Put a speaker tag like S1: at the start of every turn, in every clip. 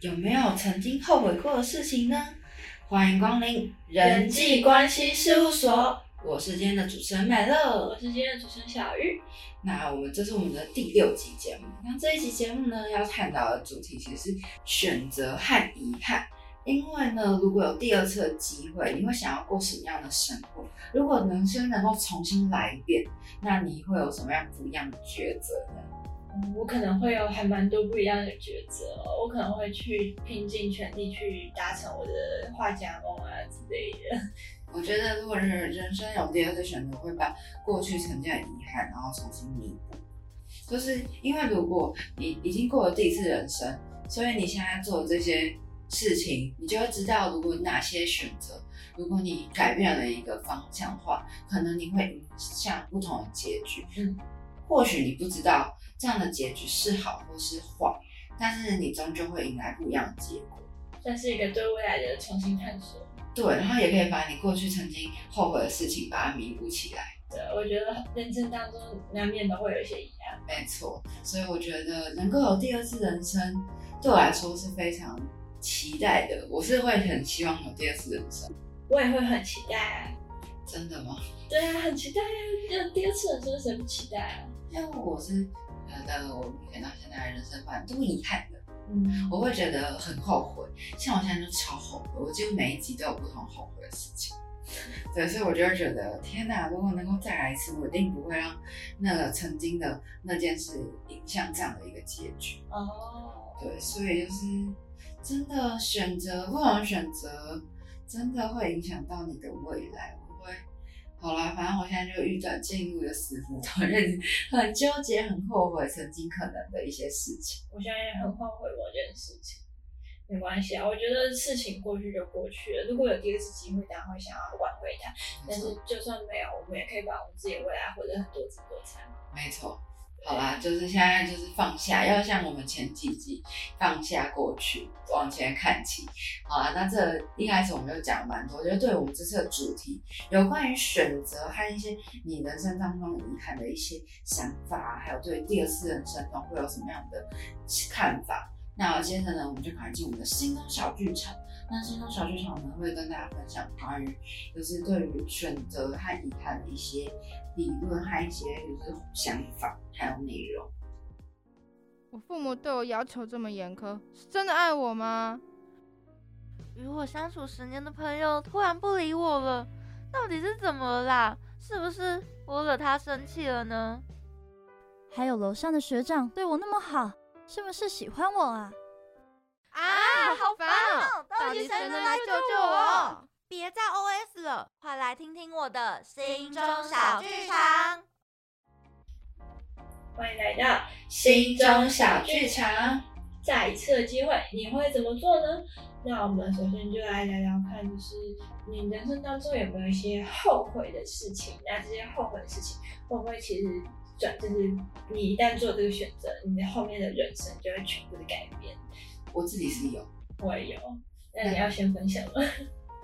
S1: 有没有曾经后悔过的事情呢？欢迎光临
S2: 人际关系事务所，
S1: 我是今天的主持人美乐，
S2: 我是今天的主持人小玉。
S1: 那我们这是我们的第六集节目，那这一集节目呢，要探讨的主题其实是选择和遗憾。因为呢，如果有第二次的机会，你会想要过什么样的生活？如果人生能够重新来一遍，那你会有什么样不一样的抉择呢？
S2: 嗯，我可能会有还蛮多不一样的抉择。我可能会去拼尽全力去达成我的画家梦啊之类的。
S1: 我觉得，如果是人生有第二次选择，会把过去曾经的遗憾，然后重新弥补。就是因为如果你已经过了第一次人生，所以你现在做的这些。事情，你就会知道，如果哪些选择，如果你改变了一个方向的话，可能你会影响不同的结局。嗯，或许你不知道这样的结局是好或是坏，但是你终究会迎来不一样的结果。
S2: 算是一个对未来的重新探索。
S1: 对，然后也可以把你过去曾经后悔的事情把它弥补起来。
S2: 对，我觉得人生当中难免都会有一些遗憾。
S1: 没错，所以我觉得能够有第二次人生，对我来说是非常。期待的，我是会很希望有第二次人生，
S2: 我也会很期待啊！
S1: 真的吗？
S2: 对啊，很期待啊！有第二次人生，谁不期待啊？
S1: 因为我是觉得我目前到现在人生蛮多遗憾的，嗯，我会觉得很后悔，像我现在就超后悔，我几乎每一集都有不同后悔的事情，对，所以我就会觉得天哪，如果能够再来一次，我一定不会让那个曾经的那件事影响这样的一个结局。哦，对，所以就是。真的选择不同的选择，真的会影响到你的未来。好啦，反正我现在就遇转进入一个死胡同，很纠结、很后悔曾经可能的一些事情。
S2: 我现在也很后悔某件事情，没关系啊，我觉得事情过去就过去了。如果有第二次机会，当然会想要挽回它。但是就算没有，我们也可以把我们自己的未来活得很多姿多彩。
S1: 没错。好啦，就是现在就是放下，要像我们前几集放下过去，往前看齐。好啦，那这一开始我们就讲蛮多，我觉得对我们这次的主题，有关于选择和一些你人生当中遗憾的一些想法，还有对第二次人生中会有什么样的看法。那接着呢，我们就赶进我们的心中小剧场。那心中小剧场呢，会跟大家分享关于就是对于选择和遗憾的一些理论和一些就是想法还有内容。
S3: 我父母对我要求这么严苛，是真的爱我吗？
S4: 与我相处十年的朋友突然不理我了，到底是怎么了啦？是不是我惹他生气了呢？
S5: 还有楼上的学长对我那么好，是不是喜欢我啊？
S4: 啊，好烦哦！
S3: 到底谁能来救救我？
S4: 别再 OS 了，快来听听我的心中小剧场。
S2: 欢迎来到心中小剧场。再一次的机会，你会怎么做呢？那我们首先就来聊聊看，就是你人生当中有没有一些后悔的事情？那这些后悔的事情，会不会其实转，就是你一旦做这个选择，你的后面的人生就会全部的改变？
S1: 我自己是有，
S2: 我也有。那你要先分享吗？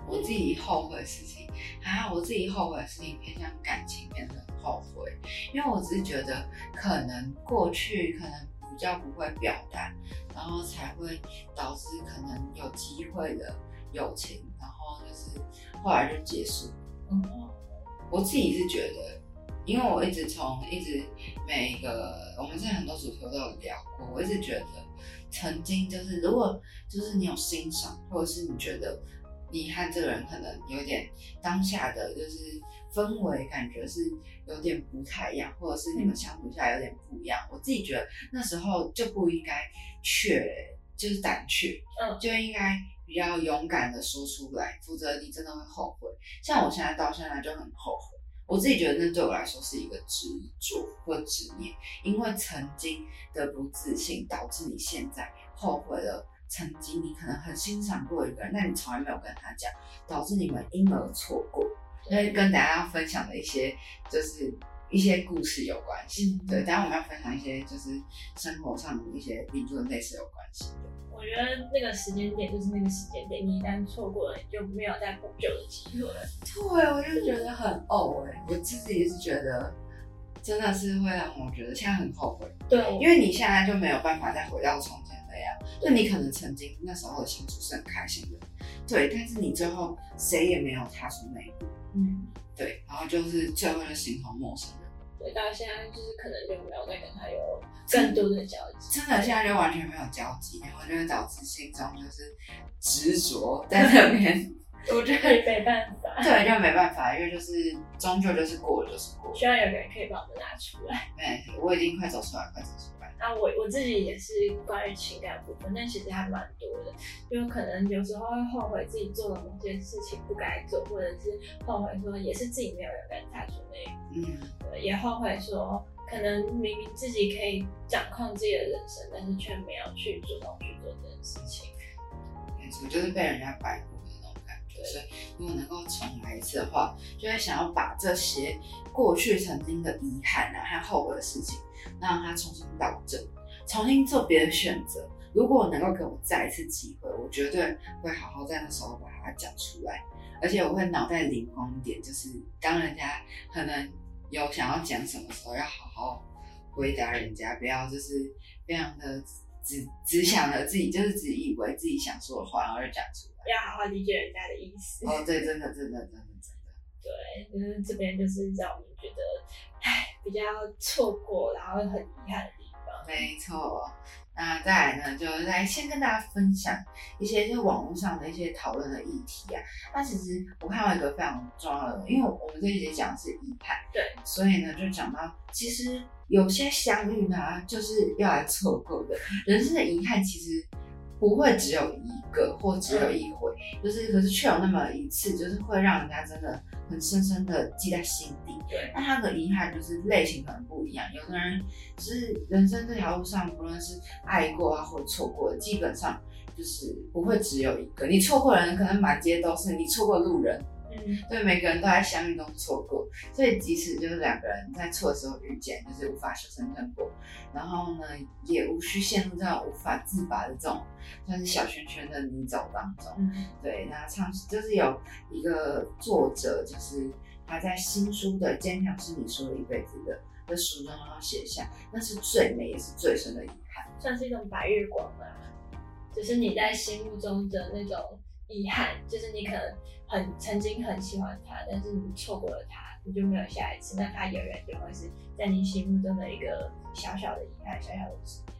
S1: 我自己后悔的事情，还有我自己后悔的事情偏向感情面的后悔，因为我只是觉得可能过去可能比较不会表达，然后才会导致可能有机会的友情，然后就是后来就结束。嗯，我自己是觉得，因为我一直从一直每一个我们在很多主题都有聊过，我一直觉得。曾经就是，如果就是你有欣赏，或者是你觉得你和这个人可能有点当下的就是氛围感觉是有点不太一样，或者是你们相处下来有点不一样，我自己觉得那时候就不应该怯，就是胆怯，嗯，就应该比较勇敢的说出来，否则你真的会后悔。像我现在到现在就很后悔。我自己觉得那对我来说是一个执着或执念，因为曾经的不自信导致你现在后悔了。曾经你可能很欣赏过一个人，但你从来没有跟他讲，导致你们因而错过。所以跟大家分享的一些就是一些故事有关系。对，等下我们要分享一些就是生活上的一些理论类似有关系的。
S2: 我觉得那个时间点就是那个时间点，你一旦错过了，你就没有再补救的机会了。
S1: 对，我就觉得很呕哎，我自己也是觉得真的是会让我觉得现在很后悔，
S2: 对，
S1: 因为你现在就没有办法再回到从前那样，就你可能曾经那时候的相处是很开心的，对，但是你最后谁也没有踏出那一步，
S2: 嗯，
S1: 对，然后就是最后就形同陌生人，
S2: 对，到现在就是可能就没有再跟他有更多的交集。
S1: 真的现在就完全没有交集，然后就会导致心中就是执着在那边，我觉得
S2: 没办法，
S1: 对，就没办法，因为就是终究就是过了就是过了，
S2: 需要有个人可以帮我们拿出来。
S1: 没，我已经快走出来，快走出来。
S2: 那我我自己也是关于情感部分，但其实还蛮多的，就可能有时候会后悔自己做了某件事情不该做，或者是后悔说也是自己没有勇敢踏出那一步，
S1: 嗯，
S2: 对，也后悔说可能明明自己可以掌控自己的人生，但是却没有去主动去做这件事情。
S1: 没错，就是被人家摆。所以，如果能够重来一次的话，就会想要把这些过去曾经的遗憾啊和后悔的事情，让它重新导正，重新做别的选择。如果能够给我再一次机会，我绝对会好好在那时候把它讲出来，而且我会脑袋灵光一点，就是当人家可能有想要讲什么时候，要好好回答人家，不要就是非常的只只想着自己，就是只以为自己想说的话，然后就讲出来。
S2: 要好好理解人家的意思。
S1: 哦，对，真的，真的，真的，真的。
S2: 对，就是这边就是让我们觉得，唉，比较错过，然后很遗憾的地方。
S1: 没错。那再来呢，就来先跟大家分享一些就是网络上的一些讨论的议题啊。那其实我看到一个非常重要的，因为我们这一节讲的是遗憾，
S2: 对，
S1: 所以呢就讲到，其实有些相遇呢，就是要来错过的。人生的遗憾其实不会只有一个或只有一回，就是可是却有那么一次，就是会让人家真的很深深的记在心底。
S2: 对，
S1: 那他的遗憾就是类型可能不一样，有的人就是人生这条路上，不论是爱过啊或错过的，基本上就是不会只有一个。你错过的人可能满街都是，你错过路人，
S2: 嗯，
S1: 对，每个人都在相遇中错过，所以即使就是两个人在错的时候遇见，就是无法修成正果，然后呢，也无需陷入这种无法自拔的这种算是小圈圈的泥沼当中。
S2: 嗯，
S1: 对，那唱就是有一个作者，就是他在新书的《坚强是你说了一辈子的》的书中，然后写下，那是最美也是最深的遗憾。
S2: 算是一种白月光吧，就是你在心目中的那种遗憾，就是你可能很曾经很喜欢他，但是你错过了他，你就没有下一次，那他永远就会是在你心目中的一个小小的遗憾，小小的执念。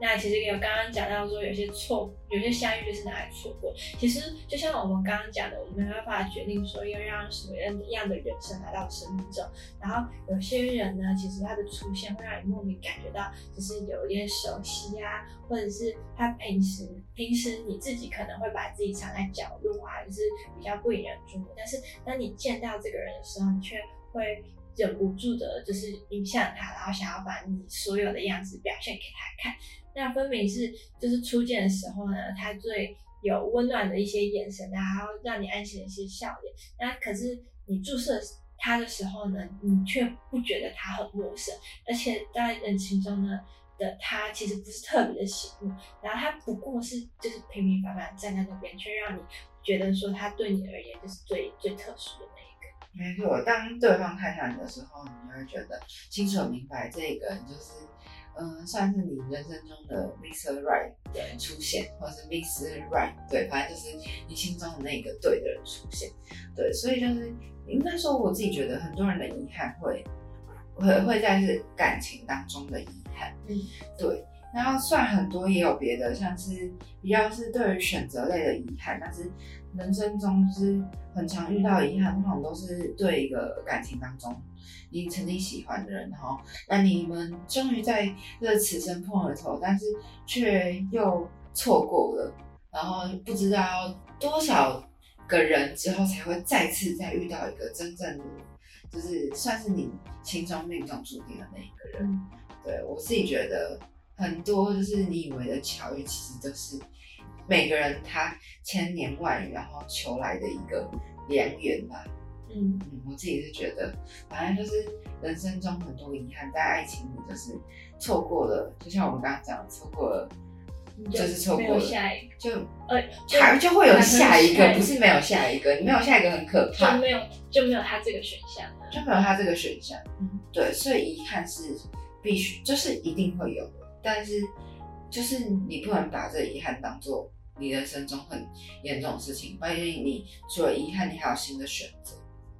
S2: 那其实有刚刚讲到说，有些错，有些相遇就是拿来错过。其实就像我们刚刚讲的，我们没办法决定说要让什么样的人生来到生命中。然后有些人呢，其实他的出现会让你莫名感觉到，就是有一点熟悉啊，或者是他平时平时你自己可能会把自己藏在角落啊，就是比较不引人注目。但是当你见到这个人的时候，你却会忍不住的，就是影响他，然后想要把你所有的样子表现给他看。那分明是就是初见的时候呢，他最有温暖的一些眼神，然后让你安心的一些笑脸。那可是你注视他的时候呢，你却不觉得他很陌生，而且在人群中呢的他其实不是特别的醒目，然后他不过是就是平平凡凡站在那边，却让你觉得说他对你而言就是最最特殊的那一个。
S1: 没错，当对方看向你的时候，你就会觉得清楚明白这个人就是。嗯，算是你人生中的 Mr. Right 的人出现，或者是 Mr. Right，对，反正就是你心中的那个对的人出现，对，所以就是应该说，我自己觉得很多人的遗憾会会会在是感情当中的遗憾，
S2: 嗯，
S1: 对，然后算很多也有别的，像是比较是对于选择类的遗憾，但是人生中是很常遇到的遗憾，通常都是对一个感情当中。你曾经喜欢的人，然后那你们终于在这个此生碰了头，但是却又错过了，然后不知道多少个人之后才会再次再遇到一个真正的，就是算是你心中命中注定的那一个人。对我自己觉得很多就是你以为的巧遇，其实都是每个人他千年万语然后求来的一个良缘吧。
S2: 嗯
S1: 嗯，我自己是觉得，反正就是人生中很多遗憾，在爱情里就是错过了，就像我们刚刚讲，错过了就是错过了，
S2: 下一个，
S1: 就
S2: 呃，就
S1: 还就会有下一个，不是没有下一个，你没有下一个很可怕
S2: 就，没有就没有他这个选项了。
S1: 就没有他这个选项。
S2: 嗯，
S1: 对，所以遗憾是必须，就是一定会有的，但是就是你不能把这遗憾当做你人生中很严重的事情，毕竟你除了遗憾，你还有新的选择。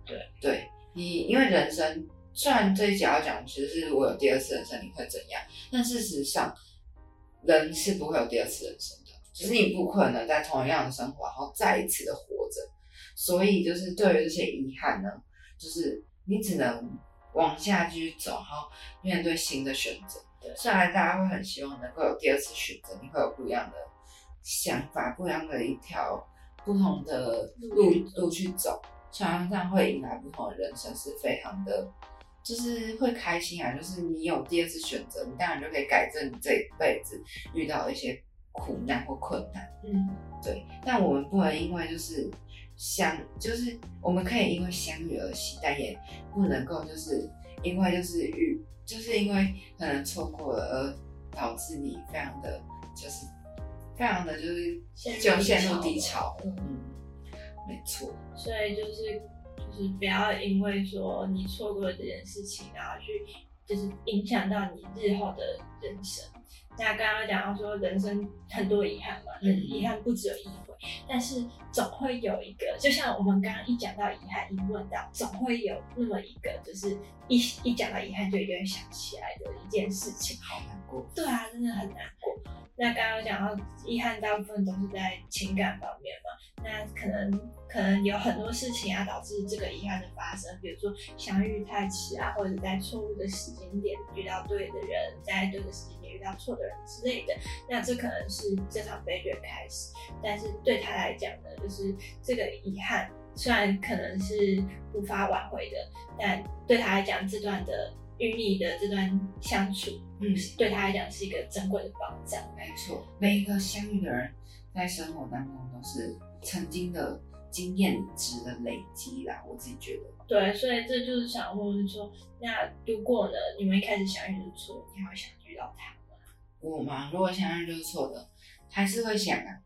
S2: 对，
S1: 对你，因为人生虽然这一集要讲，其实是如果有第二次人生你会怎样，但事实上人是不会有第二次人生的，只是你不可能在同样的生活，然后再一次的活着。所以就是对于这些遗憾呢，就是你只能往下继续走，然后面对新的选择。
S2: 对
S1: 虽然大家会很希望能够有第二次选择，你会有不一样的想法，不一样的一条不同的路路去走，虽然这样会迎来不同的人生，是非常的。就是会开心啊，就是你有第二次选择，你当然就可以改正你这一辈子遇到的一些苦难或困难。
S2: 嗯，
S1: 对，但我们不能因为就是相，就是我们可以因为相遇而喜，但也不能够就是因为就是遇，就是因为可能错过了而导致你非常的就是非常的就是就陷入低潮。
S2: 嗯
S1: 嗯，没错。
S2: 所以就是就是不要因为说你错过了这件事情，然后去就是影响到你日后的人生。那刚刚讲到说人生很多遗憾嘛，
S1: 嗯
S2: 遗憾不只有一回，但是总会有一个，就像我们刚刚一讲到遗憾，一问到，总会有那么一个，就是一一讲到遗憾就一定会想起来的一件事情。
S1: 好难过。
S2: 对啊，真的很难过。那刚刚讲到遗憾，大部分都是在情感方面嘛。那可能可能有很多事情啊，导致这个遗憾的发生，比如说相遇太迟啊，或者在错误的时间点遇到对的人，在对的时间点遇到错的人之类的。那这可能是这场悲剧的开始，但是对他来讲呢，就是这个遗憾虽然可能是无法挽回的，但对他来讲，这段的与你的这段相处，
S1: 嗯，
S2: 对他来讲是一个珍贵的宝藏。
S1: 没错，每一个相遇的人在生活当中都是曾经的经验值的累积啦，我自己觉得。
S2: 对，所以这就是想问说，那如果呢，你们一开始相遇就错，你还会想遇到他吗？
S1: 我嘛，如果相遇就是错的，还是会想啊。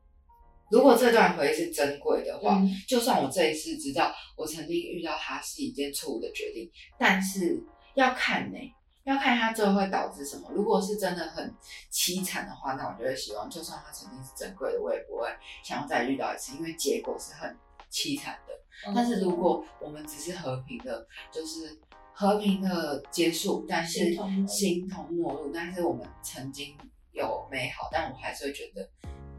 S1: 如果这段回忆是珍贵的话，
S2: 嗯
S1: 就算我这一次知道我曾经遇到他是一件错误的决定，但是要看呢、要看他最后会导致什么。如果是真的很凄惨的话，那我就会希望，就算他曾经是珍贵的，我也不会想要再遇到一次，因为结果是很凄惨的。但是如果我们只是和平的，就是和平的结束，但是
S2: 形同陌路
S1: 但是我们曾经有美好，但我还是会觉得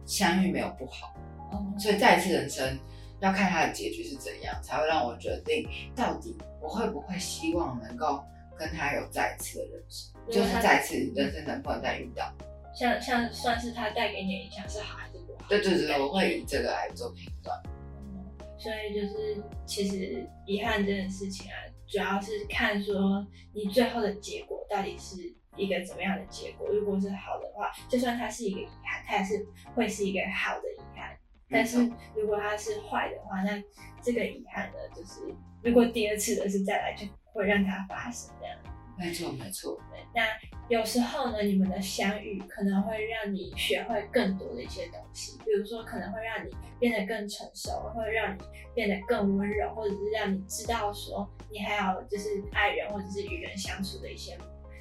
S1: 相遇没有不好，
S2: 嗯
S1: 所以再一次人生要看它的结局是怎样，才会让我决定到底我会不会希望能够跟他有再一次的人生，
S2: 如果他
S1: 就是再次人生能不能再遇到。
S2: 像像算是他带给你的影响是好还是不好？
S1: 对对对，我会以这个来做评断。
S2: 嗯所以就是，其实遗憾这件事情啊，主要是看说你最后的结果到底是一个怎么样的结果。如果是好的话，就算它是一个遗憾，它也是会是一个好的遗憾。但是如果它是坏的话，那这个遗憾呢，就是如果第二次的是再来，就会让它发生这样。
S1: 没错没错，
S2: 对，那有时候呢，你们的相遇可能会让你学会更多的一些东西，比如说可能会让你变得更成熟，会让你变得更温柔，或者是让你知道说你还有就是爱人或者是与人相处的一些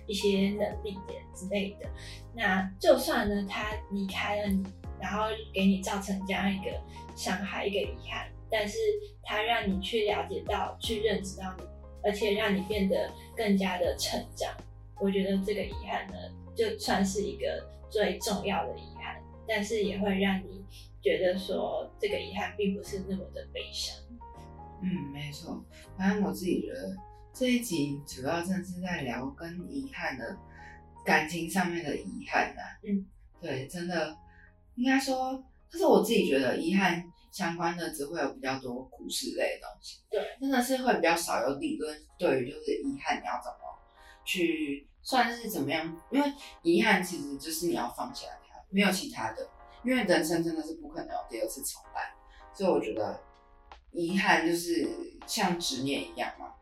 S2: 一些能力点之类的。那就算呢他离开了你，然后给你造成这样一个伤害、一个遗憾，但是他让你去了解到、去认识到你，而且让你变得更加的成长。我觉得这个遗憾呢，就算是一个最重要的遗憾，但是也会让你觉得说这个遗憾并不是那么的悲伤。
S1: 嗯，没错。反正我自己觉得这一集主要真的是在聊跟遗憾的感情上面的遗憾呐、
S2: 嗯，
S1: 对，真的应该说，可是我自己觉得遗憾相关的只会有比较多故事类的东西，
S2: 对，
S1: 真的是会比较少有理论对于就是遗憾你要怎么去算是怎么样，因为遗憾其实就是你要放下它，没有其他的，因为人生真的是不可能有第二次重来，所以我觉得遗憾就是像执念一样嘛，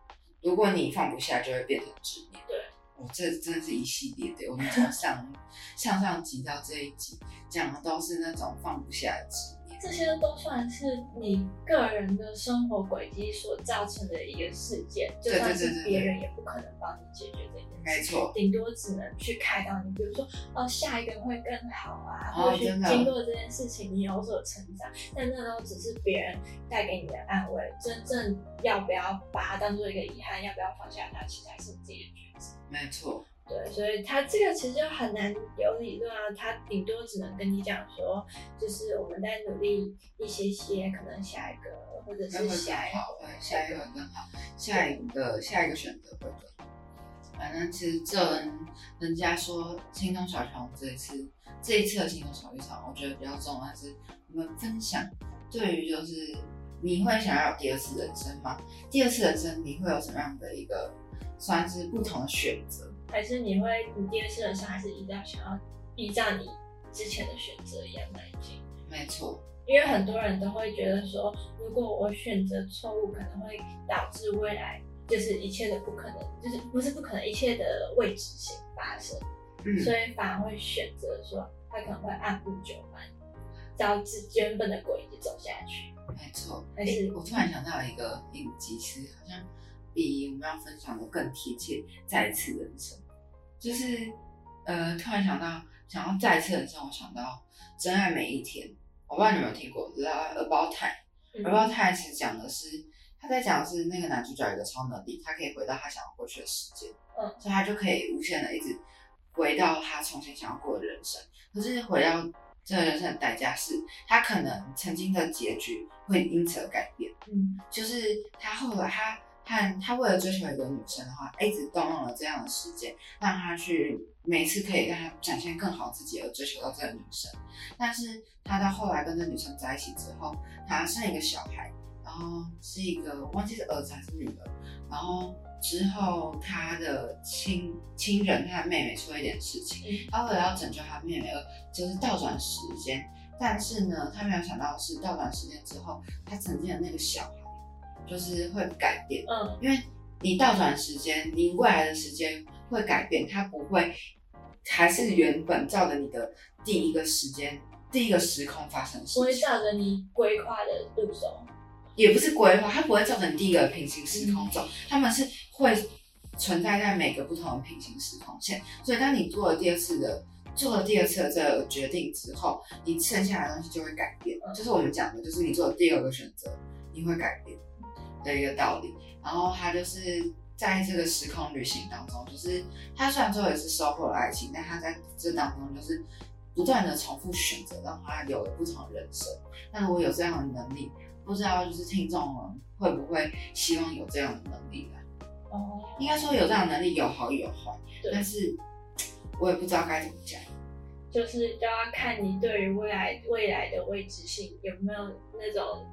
S1: 如果你放不下，就会变成执念。
S2: 对，
S1: 我这真的是一系列的，我们从上上上集到这一集讲的都是那种放不下的执念。
S2: 这些都算是你个人的生活轨迹所造成的一个事件，就算是别人也不可能帮你解决这件事。
S1: 没错，
S2: 顶多只能去开导你，比如说，哦，下一个会更好啊，或许经过这件事情你有所成长，但那都只是别人带给你的安慰，真正要不要把它当做一个遗憾，要不要放下它，其实还是你自己的抉择。
S1: 没错。
S2: 对，所以他这个其实就很难有理论啊，他顶多只能跟你讲说，就是我们在努力一些些，可能下一个或者是下一个，
S1: 对，下一个更好，下一个下一个选择会更好。反正其实这人人家说心中小熊这一次这一次的心中小剧场，我觉得比较重要的是我们分享对于就是你会想要有第二次人生吗？第二次人生你会有什么样的一个算是不同的选择？
S2: 还是你会，你第二次人生还是依照想要依照你之前的选择一样迈进？
S1: 没错，
S2: 因为很多人都会觉得说，如果我选择错误，可能会导致未来就是一切的不可能，就是不是不可能，一切的未知性发生，所以反而会选择说，他可能会按部就班，照自原本的轨迹走下去。
S1: 没错，但是我突然想到一个影集，其实好像。比我们要分享的更贴切。再次人生，就是呃，突然想到想要再次人生，我想到真爱每一天。我不知道你有没有听过《About Time》。About Time 其实讲的是他在讲的是那个男主角有个超能力，他可以回到他想要过去的时间，嗯，所以他就可以无限的一直回到他从前想要过的人生。可是回到这个人生的代价是，他可能曾经的结局会因此而改变。嗯，就是他后来他。看他为了追求一个女生的话，一直动用了这样的时间，让他去每次可以让他展现更好自己而追求到这个女生。但是他到后来跟这女生在一起之后，他生一个小孩，然后是一个忘记是儿子还是女儿。然后之后他的亲亲人他的妹妹出了一点事情，他为了要拯救他妹妹而就是倒转时间。但是呢，他没有想到的是倒转时间之后，他曾经的那个小孩。就是会改变，嗯，因为你倒转时间，你未来的时间会改变，它不会还是原本照着你的第一个时间、第一个时空发生事情，
S2: 不会照着你规划的路走，
S1: 也不是规划，它不会照着你第一个平行时空走，他们是会存在在每个不同的平行时空线，所以当你做了第二次的做了第二次的这个决定之后，你剩下的东西就会改变，就是我们讲的，就是你做的第二个选择，你会改变。的一个道理，然后他就是在这个时空旅行当中，就是他虽然最后也是收获了爱情，但他在这当中就是不断的重复选择，让他有了不同的人生。那如果有这样的能力，不知道就是听众们会不会希望有这样的能力呢？哦，应该说有这样的能力有好有坏，但是我也不知道该怎么讲，
S2: 就是都要看你对于未来未来的未知性有没有那种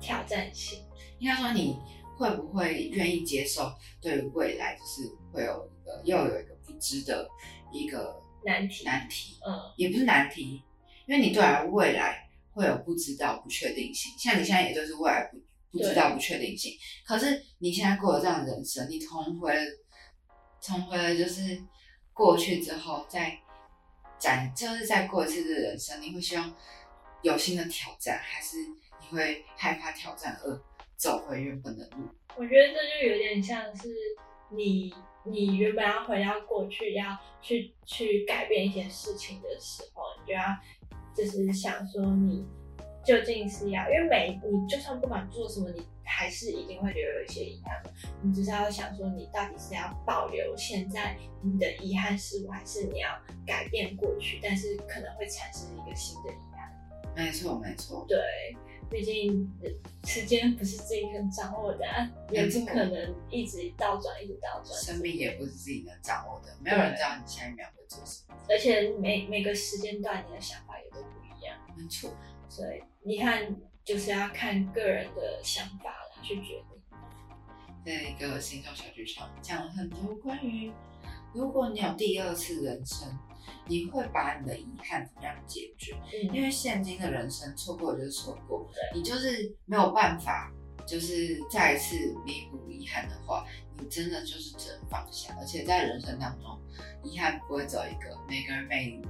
S2: 挑战性。
S1: 应该说，你会不会愿意接受对未来就是会有一个又有一个不知的一个
S2: 难题？
S1: 难题，嗯，也不是难题，因为你对未来会有不知道、不确定性。像你现在也就是未来不不知道、不确定性。可是你现在过了这样的人生，你重回重回了就是过去之后，再展就是再过一次的人生，你会希望有新的挑战，还是你会害怕挑战而？走回原本的路，
S2: 我觉得这就有点像是你，你原本要回到过去，要去去改变一些事情的时候，你就要就是想说，你究竟是要，因为每你就算不管做什么，你还是一定会留有一些遗憾。你只是要想说，你到底是要保留现在你的遗憾事物，还是你要改变过去，但是可能会产生一个新的遗憾。
S1: 没错，没错，
S2: 对。毕竟时间不是自己能掌握的，也不可能一直倒转，一直倒转。
S1: 生命也不是自己能掌握的，没有人知道你下一秒会做什么。
S2: 而且每每个时间段，你的想法也都不一样。
S1: 没错，
S2: 所以你看，就是要看个人的想法来去决定。
S1: 在一个星座小剧场讲了很多关于，如果你有第二次人生。你会把你的遗憾怎么样解决？因为现今的人生错过就是错过，你就是没有办法就是再一次弥补遗憾的话，你真的就是只能放下。而且在人生当中，遗憾不会只有一个，每个人每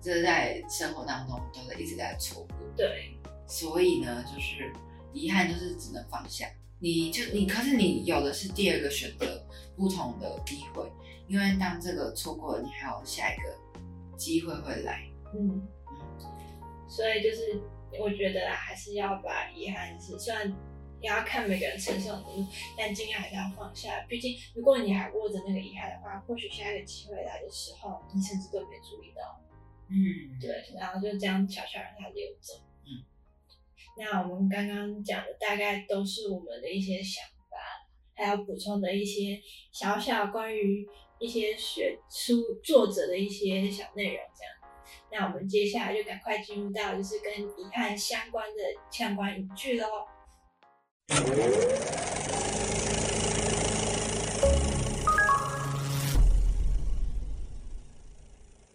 S1: 就是在生活当中都是一直在错过。
S2: 对，
S1: 所以呢，就是遗憾就是只能放下。你就你，可是你有的是第二个选择，不同的机会，因为当这个错过了，你还有下一个机会会来。
S2: 嗯，所以就是我觉得啦，还是要把遗憾是，虽然也要看每个人承受能力，但尽量还是要放下。毕竟，如果你还握着那个遗憾的话，或许下一个机会来的时候，你甚至都没注意到。
S1: 嗯，
S2: 对，然后就这样悄悄让它溜走。
S1: 嗯，
S2: 那我们刚刚讲的大概都是我们的一些想法，还有补充的一些小小关于一些学书作者的一些小内容，这样。那我们接下来就赶快进入到就是跟遗憾相关的相关语句喽。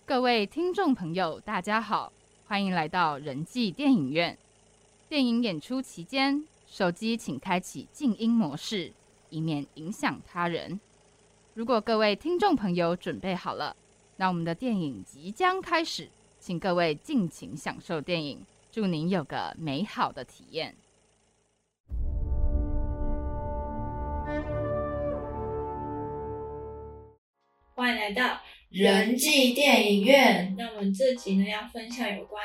S6: 各位听众朋友，大家好，欢迎来到人际电影院。电影演出期间，手机请开启静音模式，以免影响他人。如果各位听众朋友准备好了，那我们的电影即将开始。请各位尽情享受电影，祝您有个美好的体验。
S2: 欢迎来到
S1: 人际电影院。
S2: 那我们这集呢要分享有关。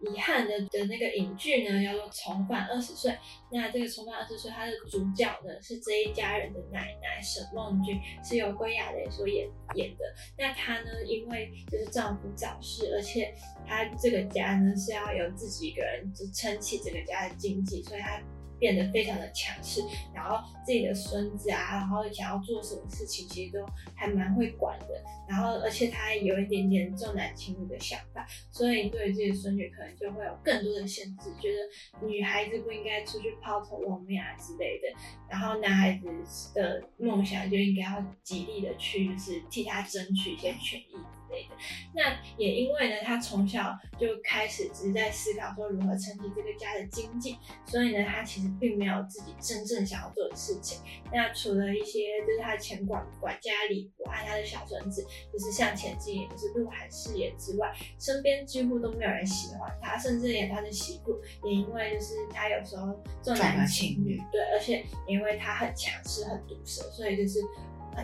S2: 遗憾的的那个影剧呢，叫做《重返二十岁》。那这个《重返二十岁》，它的主角呢是这一家人的奶奶沈梦君，是由归亚蕾所演演的。那她呢，因为就是丈夫早逝，而且她这个家呢是要由自己一个人支撑起这个家的经济，所以她。变得非常的强势，然后自己的孙子啊，然后想要做什么事情，其实都还蛮会管的。然后，而且他还有一点点重男轻女的想法，所以对自己的孙女可能就会有更多的限制，觉得女孩子不应该出去抛头露面啊之类的。然后男孩子的梦想就应该要极力的去，就是替他争取一些权益。类的，那也因为呢，他从小就开始只是在思考说如何撑起这个家的经济，所以呢，他其实并没有自己真正想要做的事情。那除了一些就是他的前管管家李博和他的小孙子，就是向前进，也就是鹿晗饰演之外，身边几乎都没有人喜欢他，甚至连他的媳妇也因为就是他有时候重男轻女，对，而且因为他很强势、很毒舌，所以就是。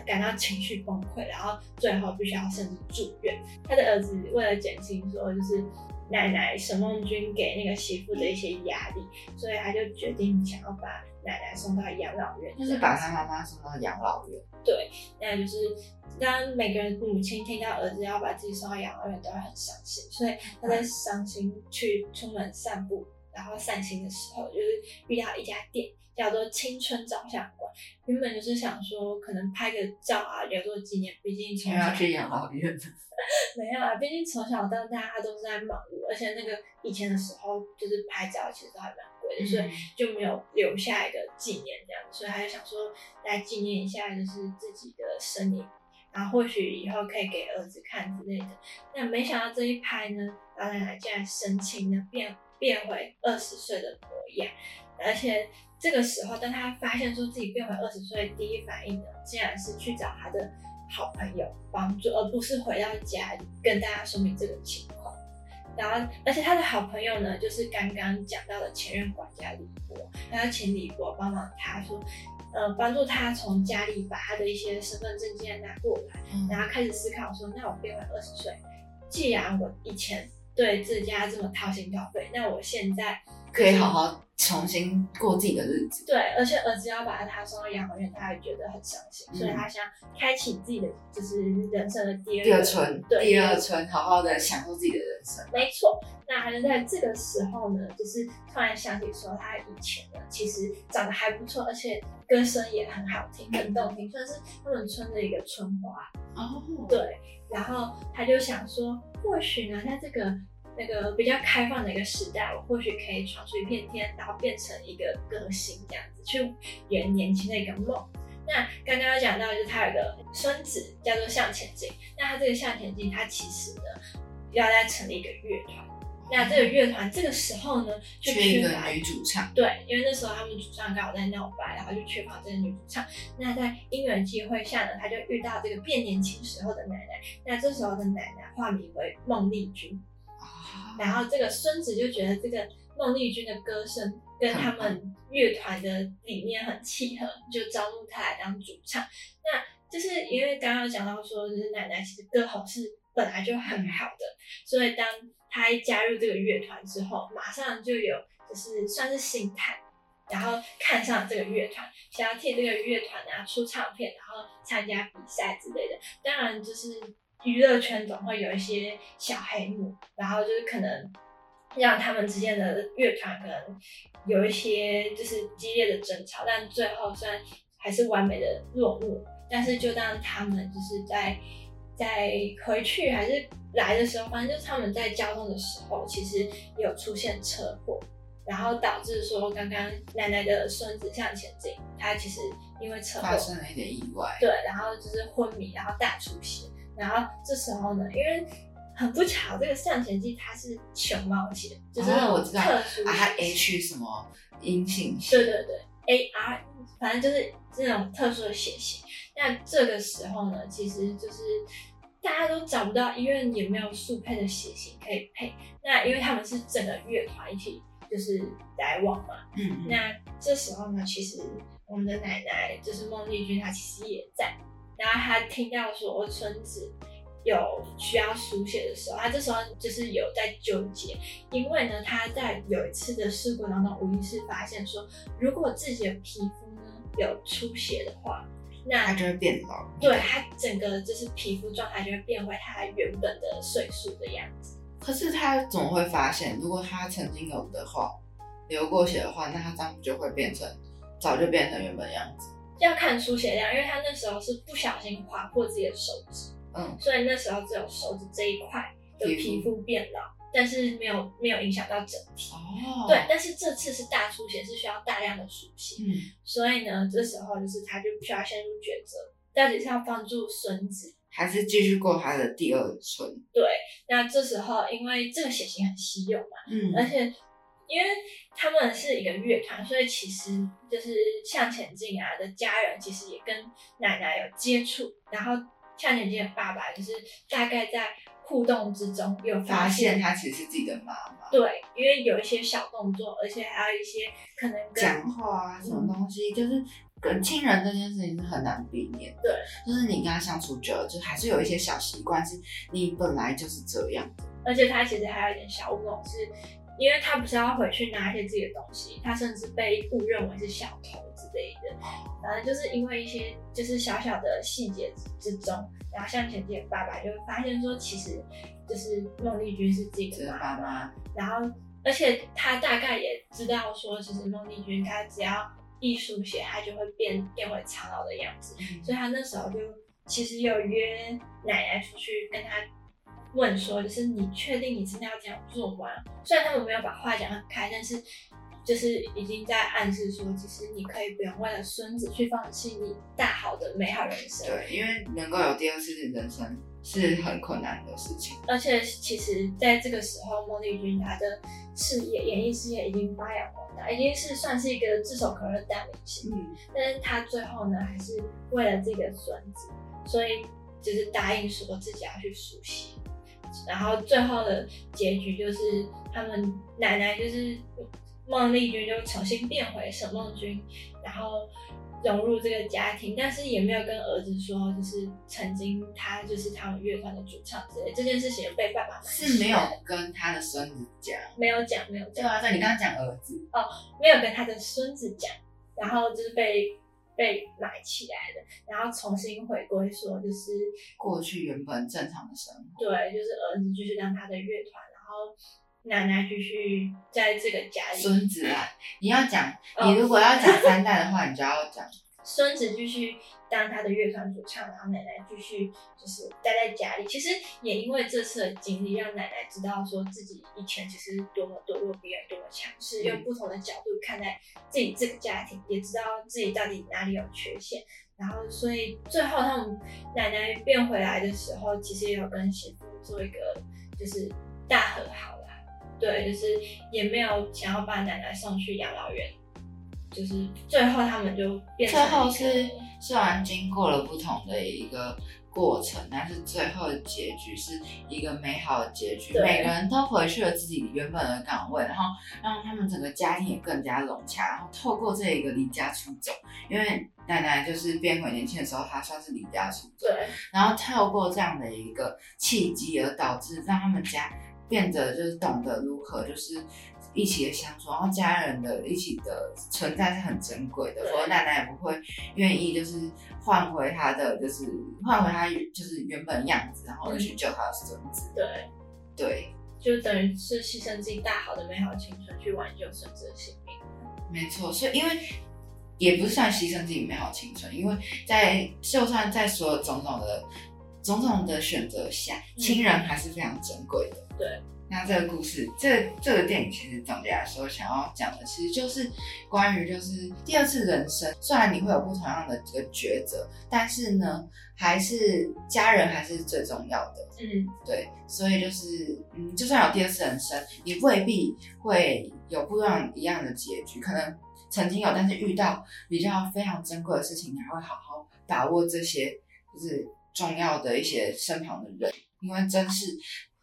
S2: 感到情绪崩溃，然后最后必须要甚至住院。他的儿子为了减轻说就是奶奶沈梦君给那个媳妇的一些压力，所以他就决定想要把奶奶送到养老院，
S1: 就是把他妈妈送到养老院。
S2: 对，那就是当每个人母亲听到儿子要把自己送到养老院，都会很伤心，所以他在伤心去出门散步，然后散心的时候，就是遇到一家店。叫做青春照相馆，原本就是想说可能拍个照啊，留作纪念。毕竟从
S1: 小去养老院，
S2: 没有啊，毕竟从小到大他都是在忙碌，而且那个以前的时候就是拍照其实都还蛮贵的，所以就没有留下一个纪念这样。所以他就想说来纪念一下，就是自己的身影，然后或许以后可以给儿子看之类的。那没想到这一拍呢，老奶奶竟然神情呢变变回二十岁的模样，而且。这个时候，当他发现说自己变回二十岁，第一反应呢，竟然是去找他的好朋友帮助，而不是回到家里跟大家说明这个情况。然后，而且他的好朋友呢，就是刚刚讲到的前任管家李博，他要请李博帮忙，他说，呃，帮助他从家里把他的一些身份证件拿过来，然后开始思考说，那我变回二十岁，既然我以前对自家这么掏心掏肺，那我现在。
S1: 可以好好重新过自己的日子。
S2: 对，而且儿子要把他送到养老院，他也觉得很伤心，所以他想开启自己的就是人生的第
S1: 二春，第二春，好好的享受自己的人生。
S2: 没错，那他就在这个时候呢，就是突然想起说，他以前呢其实长得还不错，而且歌声也很好听，很动听，算是他们村的一个村花。
S1: 哦，
S2: 对，然后他就想说，或许呢，在这个。那个比较开放的一个时代，我或许可以闯出一片天，然后变成一个歌星这样子，去圆年轻的一个梦。那刚刚讲到，就是他有个孙子叫做向前进，那他这个向前进，他其实呢要在成立一个乐团，那这个乐团这个时候呢，就
S1: 缺一个
S2: 乏
S1: 女主唱。
S2: 对，因为那时候他们主唱刚好在闹掰，然后就缺乏这个女主唱。那在因缘际会下呢，他就遇到这个变年轻时候的奶奶。那这时候的奶奶化名为孟丽君，
S1: 啊
S2: 然后这个孙子就觉得这个孟丽君的歌声跟他们乐团的理念很契合，就招募他来当主唱。那就是因为刚刚有讲到说，就是奶奶其实歌喉是本来就很好的，所以当他一加入这个乐团之后，马上就有就是算是心态，然后看上这个乐团，想要替这个乐团啊出唱片，然后参加比赛之类的。当然，就是娱乐圈总会有一些小黑幕，然后就是可能让他们之间的乐团可能有一些就是激烈的争吵，但最后虽然还是完美的落幕，但是就当他们就是在在回去还是来的时候，反正就是他们在交通的时候，其实有出现车祸。然后导致说，刚刚奶奶的孙子向前进，他其实因为车祸
S1: 发生了一点意外。
S2: 对，然后就是昏迷，然后大出血，然后这时候呢，因为很不巧，这个向前记它是熊猫血，就是那
S1: 道
S2: 特殊
S1: 啊，它
S2: 血
S1: H 什么阴性血？
S2: 对对对，A R，反正就是这种特殊的血型。那这个时候呢，其实就是大家都找不到医院也没有速配的血型可以配。那因为他们是整个乐团一起就是来往嘛，
S1: 嗯嗯，
S2: 那这时候呢，其实我们的奶奶就是孟丽君，她其实也在。然后他听到说我孙子有需要输血的时候，他这时候就是有在纠结，因为呢，他在有一次的事故当中无意识发现说，如果自己的皮肤呢有出血的话，那
S1: 他就会变老。
S2: 对他整个就是皮肤状态就会变回他原本的岁数的样子。
S1: 可是他怎么会发现？如果他曾经有的话，流过血的话，那他这样就会变成早就变成原本样子？
S2: 要看出血量，因为他那时候是不小心划破自己的手指。
S1: 嗯，
S2: 所以那时候只有手指这一块的皮肤变老，但是没有没有影响到整体。
S1: 哦，
S2: 对，，但是这次是大出血，是需要大量的输血，
S1: 嗯，
S2: 所以呢，这时候就是他就需要陷入抉择，到底是要帮助孙子。
S1: 还是继续过他的第二春。
S2: 对，那这时候因为这个血型很稀有嘛，
S1: 嗯
S2: 而且因为他们是一个乐团，所以其实就是向前进啊的家人其实也跟奶奶有接触，然后向前进的爸爸就是大概在互动之中有
S1: 发
S2: 现
S1: 现他其实是自己的妈妈，
S2: 对，因为有一些小动作，而且还有一些可能跟
S1: 讲话啊，什么东西，就是跟亲人这件事情是很难避免的。
S2: 对，
S1: 就是你跟他相处久了，就还是有一些小习惯，是你本来就是这样的。
S2: 而且他其实还有一点小乌龙，是因为他不是要回去拿一些自己的东西，他甚至被误认为是小偷之类的。反正就是因为一些就是小小的细节之中，然后向前进爸爸就会发现说，其实就是孟丽君是自己的妈妈，然后而且他大概也知道说，其实孟丽君她只要一输血，她就会变变回苍老的样子。所以他那时候就其实有约奶奶出去跟他问说，就是你确定你真的要这样做吗？虽然他们没有把话讲很开，但是就是已经在暗示说，其实你可以不用为了孙子去放弃你大好的美好人生。
S1: 对，因为能够有第二次人生是很困难的事情。
S2: 而且其实在这个时候，莫丽君她的事业演艺事业已经发扬光大，已经是算是一个炙手可热的大明星。
S1: 嗯，
S2: 但是她最后呢，还是为了自己的孙子，所以就是答应说自己要去输血。然后最后的结局就是他们奶奶就是孟丽君就重新变回沈梦君，然后融入这个家庭，但是也没有跟儿子说，就是曾经他就是他们乐团的主唱之类这件事情被爸爸瞒
S1: 是没有跟他的孙子讲。
S2: 没有讲没有讲，
S1: 对啊，对你刚刚讲儿子哦，
S2: 没有跟他的孙子讲，然后就是被被埋起来的，然后重新回归说，就是
S1: 过去原本正常的生活。
S2: 对，就是儿子继续当他的乐团，然后奶奶继续在这个家里，
S1: 孙子啊，你要讲，
S2: 哦。
S1: 你如果要讲三代的话，你就要讲
S2: 孙子继续当他的乐团主唱，然后奶奶继续就是待在家里。其实也因为这次的经历，让奶奶知道说自己以前其实多么咄咄逼人，多么强势，用不同的角度看待自己这个家庭，也知道自己到底哪里有缺陷。然后，所以最后他们奶奶变回来的时候，其实也有跟媳妇做一个就是大和好啦。对，就是也没有想要把奶奶送去养老院，就是最后他们就变成
S1: 最后是虽然经过了不同的一个过程，但是最后的结局是一个美好的结局。每个人都回去了自己原本的岗位，然后让他们整个家庭也更加融洽。然后透过这一个离家出走，因为奶奶就是变回年轻的时候，她算是离家出走。
S2: 对
S1: 然后透过这样的一个契机，而导致让他们家变得就是懂得如何就是一起的相处，然后家人的一起的存在是很珍贵的，
S2: 对
S1: 否则奶奶也不会愿意就是换回她的就是换回她就是原本样子，然后
S2: 嗯
S1: 去救她的孙子。
S2: 对，
S1: 对，
S2: 就等于是牺牲自己大好的美好青春去挽救孙子的性命。
S1: 没错，所以因为也不算牺牲自己美好青春，因为在就算在所有种种的种种的选择下，
S2: 嗯
S1: 亲人还是非常珍贵的。
S2: 对，
S1: 那这个故事，这这个电影其实总结来说，想要讲的其实就是关于就是第二次人生，虽然你会有不同样的这个抉择，但是呢，还是家人还是最重要的。
S2: 嗯，
S1: 对，所以就是，嗯，就算有第二次人生，也未必会有不一样一样的结局，可能曾经有，但是遇到比较非常珍贵的事情，你还会好好把握这些就是重要的一些身旁的人，因为真是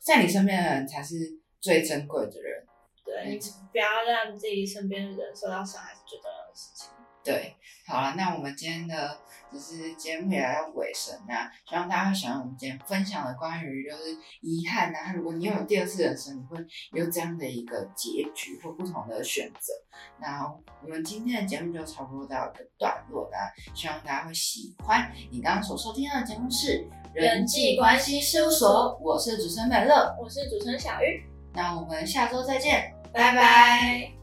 S1: 在你身边的人才是最珍贵的人。
S2: 对，你不要让自己身边的人受到伤害是最重要的事情。
S1: 对，好了，那我们今天的就是节目也来到尾声那希望大家会喜欢我们今天分享的关于就是遗憾啊，如果你有第二次人生，你会有这样的一个结局或不同的选择。那我们今天的节目就差不多到一个段落啦，希望大家会喜欢。你刚刚所收听到的节目是
S2: 人际关系事务所，
S1: 我是主持人美乐，
S2: 我是主持人小玉，
S1: 那我们下周再见，
S2: 拜拜。